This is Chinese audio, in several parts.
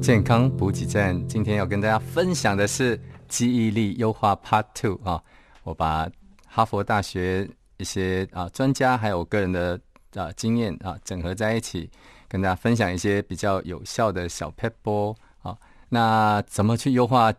健康补给站，今天要跟大家分享的是记忆力优化 Part Two 啊，我把哈佛大学一些啊专家还有我个人的啊经验啊整合在一起，跟大家分享一些比较有效的小 p e p 波啊。那怎么去优化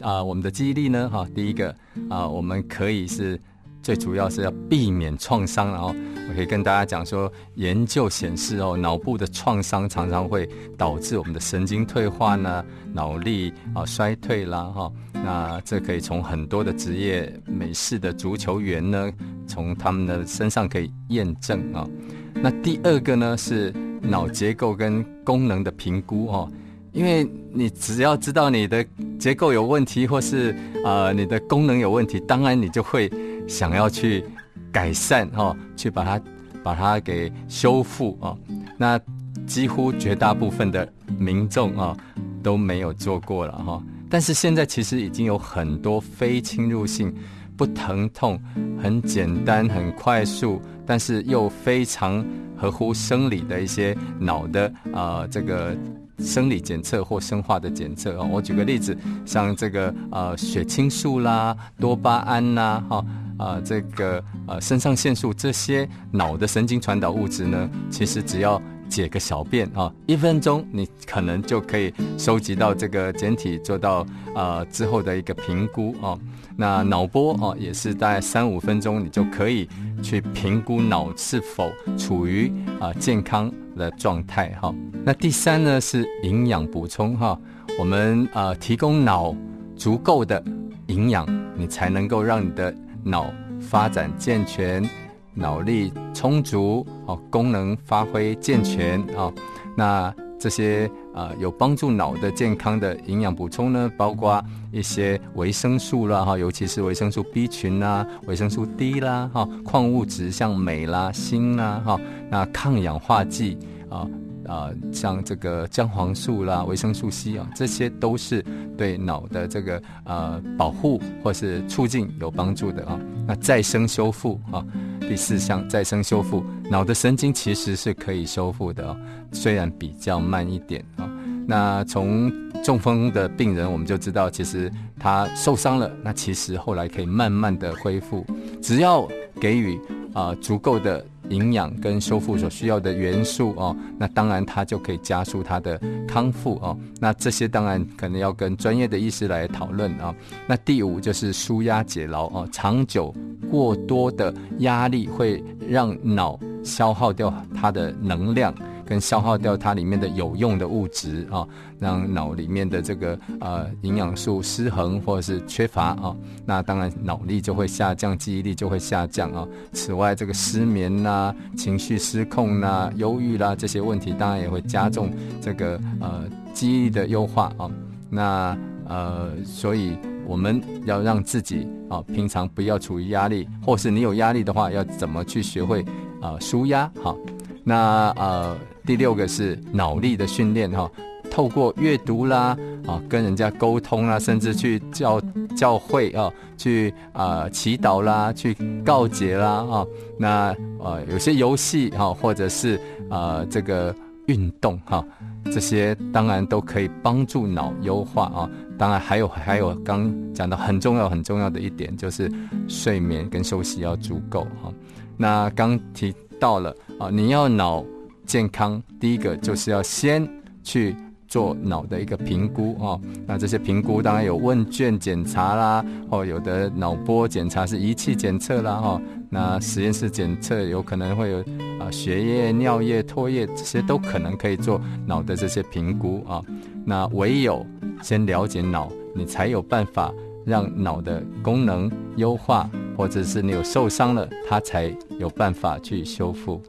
啊我们的记忆力呢？哈，第一个啊，我们可以是。最主要是要避免创伤，然后我可以跟大家讲说，研究显示哦，脑部的创伤常常会导致我们的神经退化呢，脑力啊衰退啦，哈，那这可以从很多的职业美式的足球员呢，从他们的身上可以验证啊。那第二个呢是脑结构跟功能的评估哦，因为你只要知道你的结构有问题，或是呃你的功能有问题，当然你就会。想要去改善哈，去把它把它给修复啊，那几乎绝大部分的民众啊都没有做过了哈。但是现在其实已经有很多非侵入性、不疼痛、很简单、很快速，但是又非常合乎生理的一些脑的啊这个生理检测或生化的检测啊。我举个例子，像这个呃血清素啦、多巴胺呐哈。啊，这个呃，肾上腺素这些脑的神经传导物质呢，其实只要解个小便啊，一分钟你可能就可以收集到这个简体，做到呃之后的一个评估啊。那脑波哦，也是大概三五分钟，你就可以去评估脑是否处于啊健康的状态哈。那第三呢是营养补充哈，我们呃提供脑足够的营养，你才能够让你的。脑发展健全，脑力充足，哦，功能发挥健全，哦，那这些啊有帮助脑的健康的营养补充呢，包括一些维生素啦，哈，尤其是维生素 B 群啦，维生素 D 啦，哈，矿物质像镁啦、锌啦，哈，那抗氧化剂啊。啊，像这个姜黄素啦、维生素 C 啊，这些都是对脑的这个呃保护或是促进有帮助的啊。那再生修复啊，第四项再生修复，脑的神经其实是可以修复的哦，虽然比较慢一点啊。那从中风的病人我们就知道，其实他受伤了，那其实后来可以慢慢的恢复，只要给予啊足够的。营养跟修复所需要的元素哦，那当然它就可以加速它的康复哦。那这些当然可能要跟专业的医师来讨论啊。那第五就是舒压解劳哦，长久过多的压力会让脑消耗掉它的能量。跟消耗掉它里面的有用的物质啊，让脑里面的这个呃营养素失衡或者是缺乏啊，那当然脑力就会下降，记忆力就会下降啊。此外，这个失眠呐、情绪失控呐、忧郁啦这些问题，当然也会加重这个呃记忆力的优化啊。那呃，所以我们要让自己啊，平常不要处于压力，或是你有压力的话，要怎么去学会啊舒压好。那呃。第六个是脑力的训练哈，透过阅读啦啊，跟人家沟通啦，甚至去教教会啊，去啊祈祷啦，去告解啦啊，那呃有些游戏哈，或者是啊这个运动哈，这些当然都可以帮助脑优化啊。当然还有还有刚讲到很重要很重要的一点，就是睡眠跟休息要足够哈。那刚提到了啊，你要脑。健康第一个就是要先去做脑的一个评估哦。那这些评估当然有问卷检查啦，哦，有的脑波检查是仪器检测啦，哈，那实验室检测有可能会有啊血液、尿液、唾液这些都可能可以做脑的这些评估啊。那唯有先了解脑，你才有办法让脑的功能优化，或者是你有受伤了，它才有办法去修复。